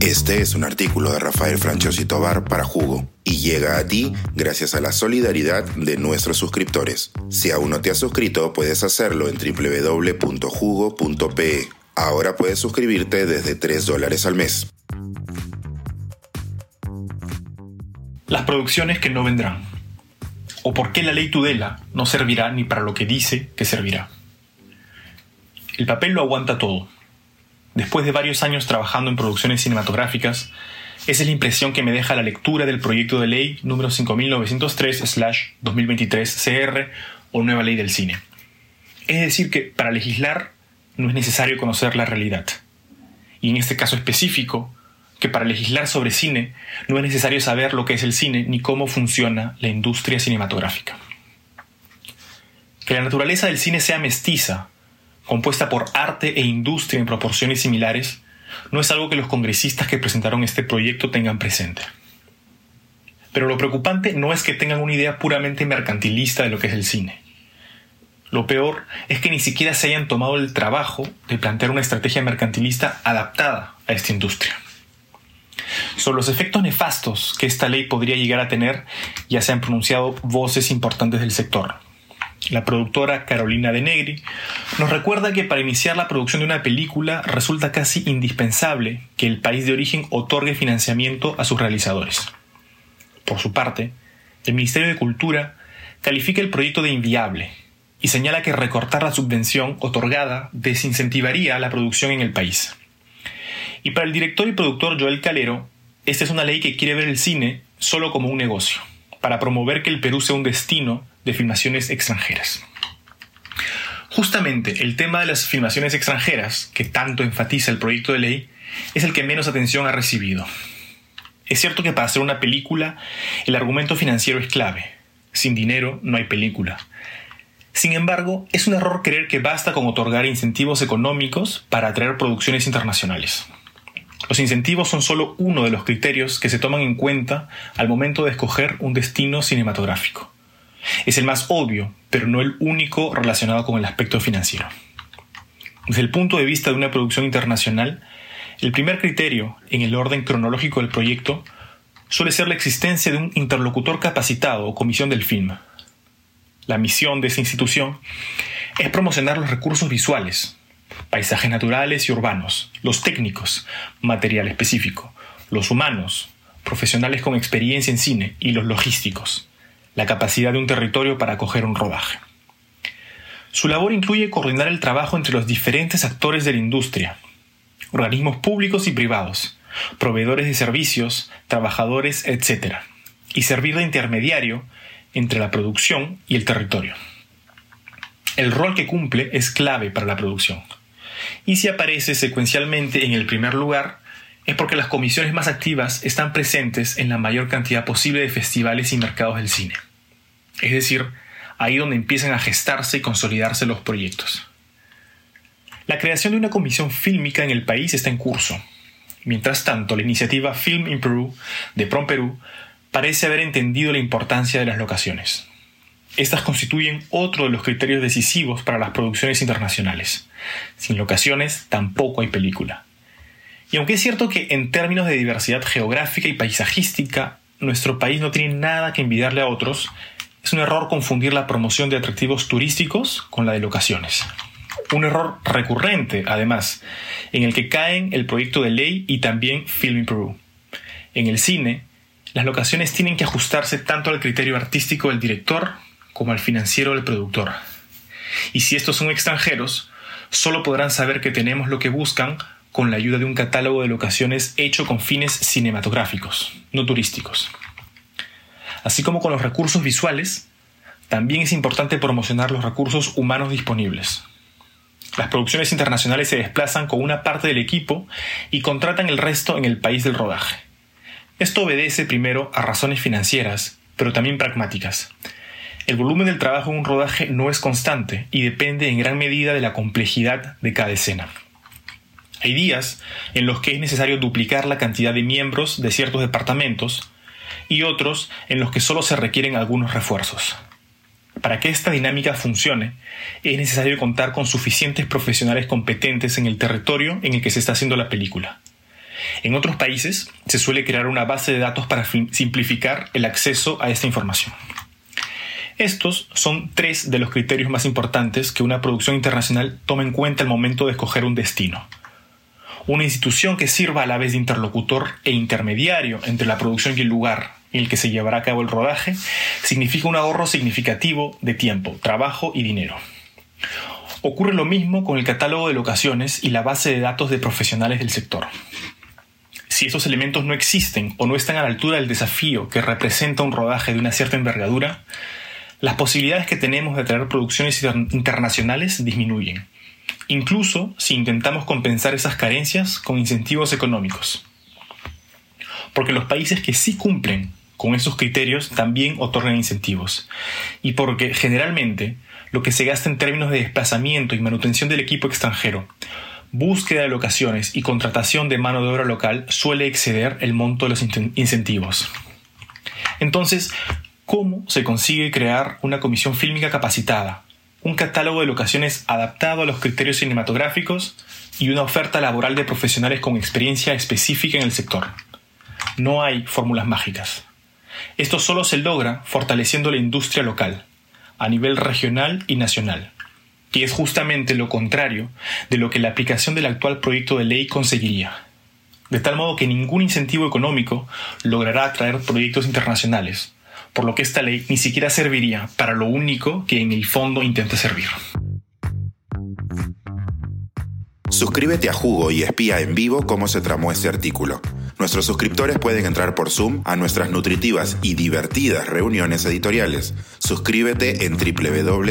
Este es un artículo de Rafael Franciosi Tobar para Jugo y llega a ti gracias a la solidaridad de nuestros suscriptores. Si aún no te has suscrito, puedes hacerlo en www.jugo.pe. Ahora puedes suscribirte desde 3 dólares al mes. Las producciones que no vendrán. O por qué la ley Tudela no servirá ni para lo que dice que servirá. El papel lo aguanta todo Después de varios años trabajando en producciones cinematográficas, esa es la impresión que me deja la lectura del proyecto de ley número 5903-2023-CR o Nueva Ley del Cine. Es decir, que para legislar no es necesario conocer la realidad. Y en este caso específico, que para legislar sobre cine no es necesario saber lo que es el cine ni cómo funciona la industria cinematográfica. Que la naturaleza del cine sea mestiza compuesta por arte e industria en proporciones similares, no es algo que los congresistas que presentaron este proyecto tengan presente. Pero lo preocupante no es que tengan una idea puramente mercantilista de lo que es el cine. Lo peor es que ni siquiera se hayan tomado el trabajo de plantear una estrategia mercantilista adaptada a esta industria. Sobre los efectos nefastos que esta ley podría llegar a tener ya se han pronunciado voces importantes del sector, la productora Carolina de Negri, nos recuerda que para iniciar la producción de una película resulta casi indispensable que el país de origen otorgue financiamiento a sus realizadores. Por su parte, el Ministerio de Cultura califica el proyecto de inviable y señala que recortar la subvención otorgada desincentivaría la producción en el país. Y para el director y productor Joel Calero, esta es una ley que quiere ver el cine solo como un negocio, para promover que el Perú sea un destino de filmaciones extranjeras. Justamente el tema de las filmaciones extranjeras, que tanto enfatiza el proyecto de ley, es el que menos atención ha recibido. Es cierto que para hacer una película el argumento financiero es clave. Sin dinero no hay película. Sin embargo, es un error creer que basta con otorgar incentivos económicos para atraer producciones internacionales. Los incentivos son solo uno de los criterios que se toman en cuenta al momento de escoger un destino cinematográfico. Es el más obvio, pero no el único relacionado con el aspecto financiero. Desde el punto de vista de una producción internacional, el primer criterio en el orden cronológico del proyecto suele ser la existencia de un interlocutor capacitado o comisión del film. La misión de esa institución es promocionar los recursos visuales, paisajes naturales y urbanos, los técnicos, material específico, los humanos, profesionales con experiencia en cine y los logísticos, la capacidad de un territorio para acoger un rodaje. Su labor incluye coordinar el trabajo entre los diferentes actores de la industria, organismos públicos y privados, proveedores de servicios, trabajadores, etc., y servir de intermediario entre la producción y el territorio. El rol que cumple es clave para la producción. Y si aparece secuencialmente en el primer lugar, es porque las comisiones más activas están presentes en la mayor cantidad posible de festivales y mercados del cine. Es decir, ahí donde empiezan a gestarse y consolidarse los proyectos. La creación de una comisión fílmica en el país está en curso. Mientras tanto, la iniciativa Film in Peru de Prom Perú parece haber entendido la importancia de las locaciones. Estas constituyen otro de los criterios decisivos para las producciones internacionales. Sin locaciones tampoco hay película. Y aunque es cierto que en términos de diversidad geográfica y paisajística, nuestro país no tiene nada que envidiarle a otros, es un error confundir la promoción de atractivos turísticos con la de locaciones. Un error recurrente, además, en el que caen el proyecto de ley y también Film Peru. En el cine, las locaciones tienen que ajustarse tanto al criterio artístico del director como al financiero del productor. Y si estos son extranjeros, solo podrán saber que tenemos lo que buscan con la ayuda de un catálogo de locaciones hecho con fines cinematográficos, no turísticos. Así como con los recursos visuales, también es importante promocionar los recursos humanos disponibles. Las producciones internacionales se desplazan con una parte del equipo y contratan el resto en el país del rodaje. Esto obedece primero a razones financieras, pero también pragmáticas. El volumen del trabajo en un rodaje no es constante y depende en gran medida de la complejidad de cada escena. Hay días en los que es necesario duplicar la cantidad de miembros de ciertos departamentos y otros en los que solo se requieren algunos refuerzos. Para que esta dinámica funcione, es necesario contar con suficientes profesionales competentes en el territorio en el que se está haciendo la película. En otros países se suele crear una base de datos para simplificar el acceso a esta información. Estos son tres de los criterios más importantes que una producción internacional toma en cuenta al momento de escoger un destino. Una institución que sirva a la vez de interlocutor e intermediario entre la producción y el lugar en el que se llevará a cabo el rodaje significa un ahorro significativo de tiempo, trabajo y dinero. Ocurre lo mismo con el catálogo de locaciones y la base de datos de profesionales del sector. Si estos elementos no existen o no están a la altura del desafío que representa un rodaje de una cierta envergadura, las posibilidades que tenemos de traer producciones internacionales disminuyen, incluso si intentamos compensar esas carencias con incentivos económicos. Porque los países que sí cumplen con esos criterios también otorgan incentivos, y porque generalmente lo que se gasta en términos de desplazamiento y manutención del equipo extranjero, búsqueda de locaciones y contratación de mano de obra local suele exceder el monto de los incentivos. Entonces, cómo se consigue crear una comisión fílmica capacitada, un catálogo de locaciones adaptado a los criterios cinematográficos y una oferta laboral de profesionales con experiencia específica en el sector. No hay fórmulas mágicas. Esto solo se logra fortaleciendo la industria local, a nivel regional y nacional, y es justamente lo contrario de lo que la aplicación del actual proyecto de ley conseguiría, de tal modo que ningún incentivo económico logrará atraer proyectos internacionales, por lo que esta ley ni siquiera serviría para lo único que en el fondo intenta servir. Suscríbete a Jugo y espía en vivo cómo se tramó este artículo. Nuestros suscriptores pueden entrar por Zoom a nuestras nutritivas y divertidas reuniones editoriales. Suscríbete en www.jugo.pe.